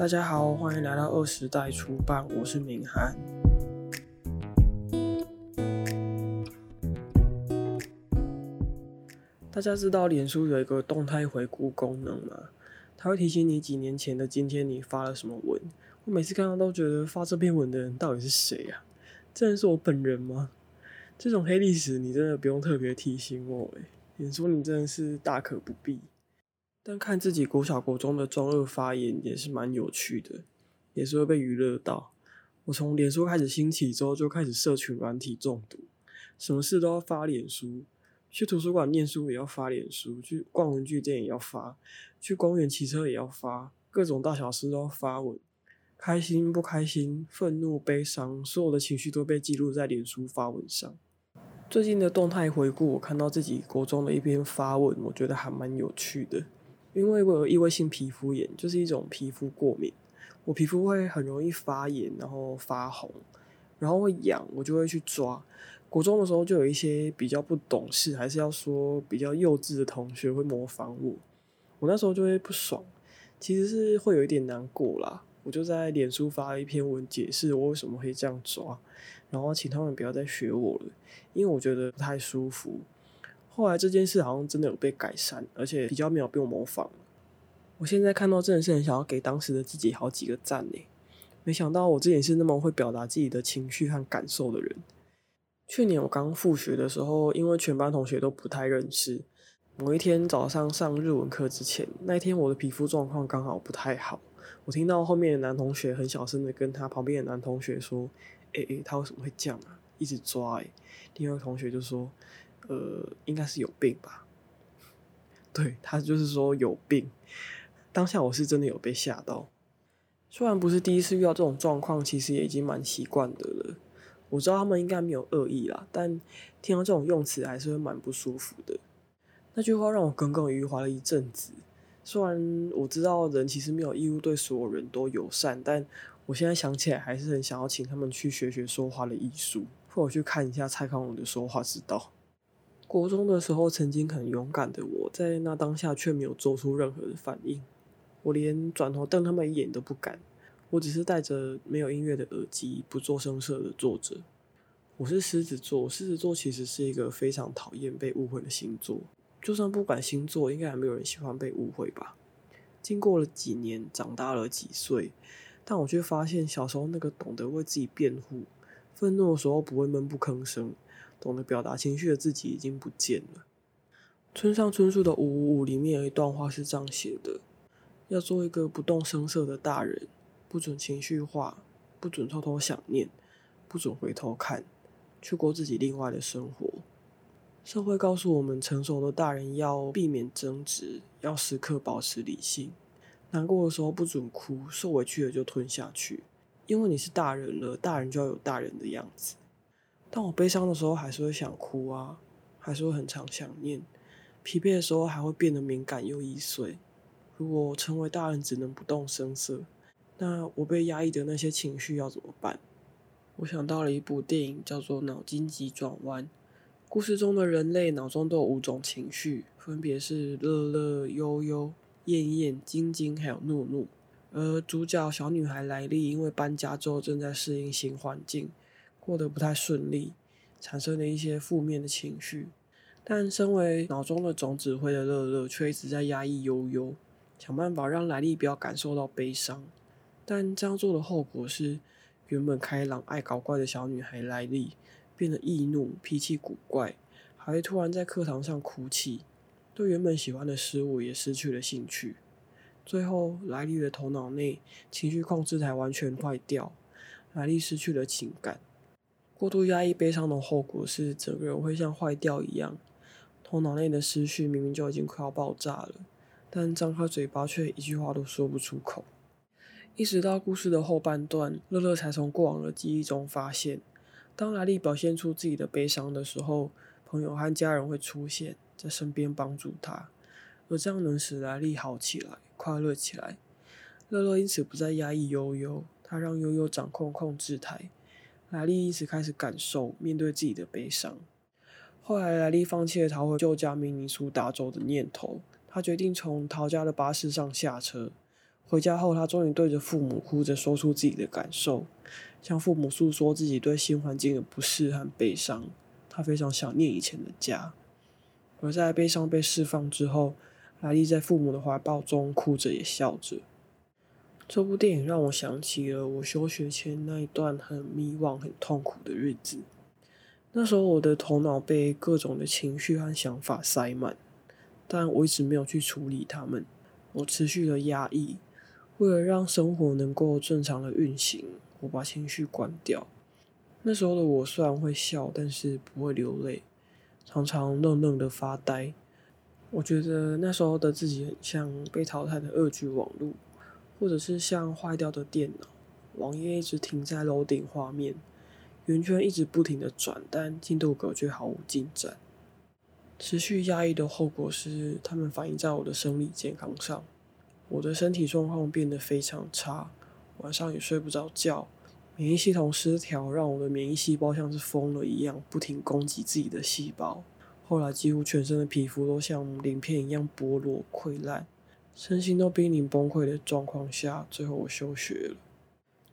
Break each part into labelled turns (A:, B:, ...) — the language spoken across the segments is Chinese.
A: 大家好，欢迎来到二时代出版，我是明翰。大家知道脸书有一个动态回顾功能吗？它会提醒你几年前的今天你发了什么文。我每次看到都觉得发这篇文的人到底是谁啊？真的是我本人吗？这种黑历史你真的不用特别提醒我诶，脸书你真的是大可不必。但看自己国小国中的中二发言也是蛮有趣的，也是会被娱乐到。我从脸书开始兴起之后，就开始社群软体中毒，什么事都要发脸书，去图书馆念书也要发脸书，去逛文具店也要发，去公园骑车也要发，各种大小事都要发文，开心不开心、愤怒悲伤，所有的情绪都被记录在脸书发文上。最近的动态回顾，我看到自己国中的一篇发文，我觉得还蛮有趣的。因为我有异位性皮肤炎，就是一种皮肤过敏，我皮肤会很容易发炎，然后发红，然后会痒，我就会去抓。国中的时候就有一些比较不懂事，还是要说比较幼稚的同学会模仿我，我那时候就会不爽，其实是会有一点难过啦。我就在脸书发了一篇文解释我为什么会这样抓，然后请他们不要再学我了，因为我觉得不太舒服。后来这件事好像真的有被改善，而且比较没有被我模仿。我现在看到真的是很想要给当时的自己好几个赞呢。没想到我之前是那么会表达自己的情绪和感受的人。去年我刚复学的时候，因为全班同学都不太认识，某一天早上上日文课之前，那一天我的皮肤状况刚好不太好。我听到后面的男同学很小声的跟他旁边的男同学说：“诶诶，他为什么会这样啊？一直抓诶。”另外一个同学就说。呃，应该是有病吧？对，他就是说有病。当下我是真的有被吓到，虽然不是第一次遇到这种状况，其实也已经蛮习惯的了。我知道他们应该没有恶意啦，但听到这种用词还是会蛮不舒服的。那句话让我耿耿于怀了一阵子。虽然我知道人其实没有义务对所有人都友善，但我现在想起来还是很想要请他们去学学说话的艺术，或者去看一下蔡康永的说话之道。国中的时候，曾经很勇敢的我，在那当下却没有做出任何的反应，我连转头瞪他们一眼都不敢，我只是戴着没有音乐的耳机，不做声色的坐着。我是狮子座，狮子座其实是一个非常讨厌被误会的星座，就算不管星座，应该还没有人喜欢被误会吧。经过了几年，长大了几岁，但我却发现小时候那个懂得为自己辩护、愤怒的时候不会闷不吭声。懂得表达情绪的自己已经不见了。村上春树的《五五五》里面有一段话是这样写的：要做一个不动声色的大人，不准情绪化，不准偷偷想念，不准回头看，去过自己另外的生活。社会告诉我们，成熟的大人要避免争执，要时刻保持理性。难过的时候不准哭，受委屈了就吞下去，因为你是大人了，大人就要有大人的样子。当我悲伤的时候，还是会想哭啊，还是会很常想念。疲惫的时候，还会变得敏感又易碎。如果成为大人只能不动声色，那我被压抑的那些情绪要怎么办？我想到了一部电影，叫做《脑筋急转弯》。故事中的人类脑中都有五种情绪，分别是乐乐、悠悠、厌厌、晶晶，还有怒怒。而主角小女孩莱莉因为搬家之后正在适应新环境。过得不太顺利，产生了一些负面的情绪。但身为脑中的总指挥的乐乐，却一直在压抑悠悠，想办法让莱利不要感受到悲伤。但这样做的后果是，原本开朗爱搞怪的小女孩莱利变得易怒、脾气古怪，还会突然在课堂上哭泣，对原本喜欢的事物也失去了兴趣。最后，莱利的头脑内情绪控制台完全坏掉，莱利失去了情感。过度压抑悲伤的后果是，整个人会像坏掉一样，头脑内的思绪明明就已经快要爆炸了，但张开嘴巴却一句话都说不出口。一直到故事的后半段，乐乐才从过往的记忆中发现，当莱莉表现出自己的悲伤的时候，朋友和家人会出现在身边帮助他，而这样能使莱莉好起来、快乐起来。乐乐因此不再压抑悠悠，他让悠悠掌控控制台。莱利因此开始感受、面对自己的悲伤。后来，莱利放弃了逃回旧家明尼苏达州的念头，他决定从逃家的巴士上下车，回家后，他终于对着父母哭着说出自己的感受，向父母诉说自己对新环境的不适和悲伤。他非常想念以前的家。而在悲伤被释放之后，莱利在父母的怀抱中哭着也笑着。这部电影让我想起了我休学前那一段很迷惘、很痛苦的日子。那时候我的头脑被各种的情绪和想法塞满，但我一直没有去处理它们。我持续的压抑，为了让生活能够正常的运行，我把情绪关掉。那时候的我虽然会笑，但是不会流泪。常常愣愣的发呆，我觉得那时候的自己很像被淘汰的二 G 网路，或者是像坏掉的电脑，网页一直停在楼顶画面，圆圈一直不停的转，但进度格却毫无进展。持续压抑的后果是，他们反映在我的生理健康上，我的身体状况变得非常差，晚上也睡不着觉。免疫系统失调，让我的免疫细胞像是疯了一样，不停攻击自己的细胞。后来，几乎全身的皮肤都像鳞片一样剥落溃烂，身心都濒临崩溃的状况下，最后我休学了。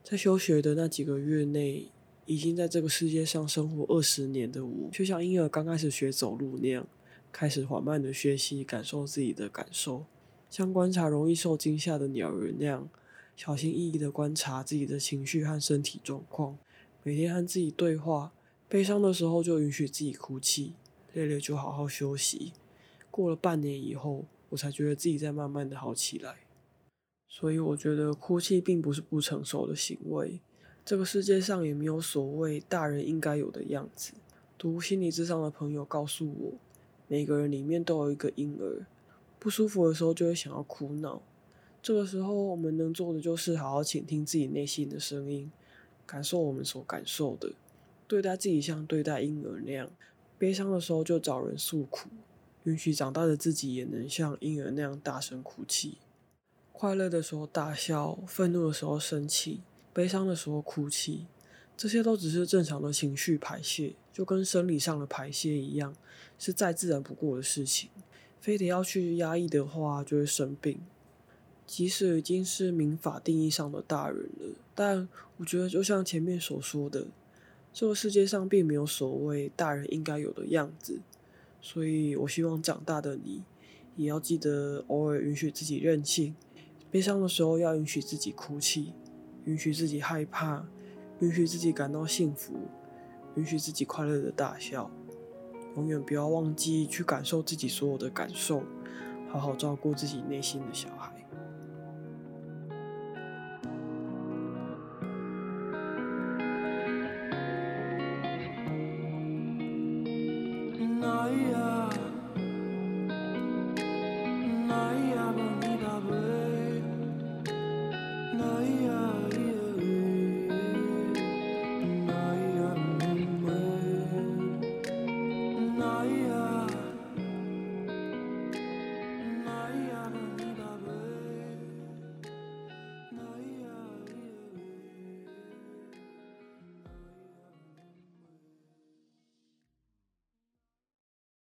A: 在休学的那几个月内，已经在这个世界上生活二十年的我，就像婴儿刚开始学走路那样，开始缓慢的学习，感受自己的感受，像观察容易受惊吓的鸟儿那样。小心翼翼地观察自己的情绪和身体状况，每天和自己对话。悲伤的时候就允许自己哭泣，累了就好好休息。过了半年以后，我才觉得自己在慢慢的好起来。所以我觉得哭泣并不是不成熟的行为。这个世界上也没有所谓大人应该有的样子。读心理智商的朋友告诉我，每个人里面都有一个婴儿，不舒服的时候就会想要哭闹。这个时候，我们能做的就是好好倾听自己内心的声音，感受我们所感受的，对待自己像对待婴儿那样。悲伤的时候就找人诉苦，允许长大的自己也能像婴儿那样大声哭泣。快乐的时候大笑，愤怒的时候生气，悲伤的时候哭泣，这些都只是正常的情绪排泄，就跟生理上的排泄一样，是再自然不过的事情。非得要去压抑的话，就会生病。即使已经是民法定义上的大人了，但我觉得就像前面所说的，这个世界上并没有所谓大人应该有的样子，所以我希望长大的你也要记得偶尔允许自己任性，悲伤的时候要允许自己哭泣，允许自己害怕，允许自己感到幸福，允许自己快乐的大笑，永远不要忘记去感受自己所有的感受，好好照顾自己内心的小孩。night.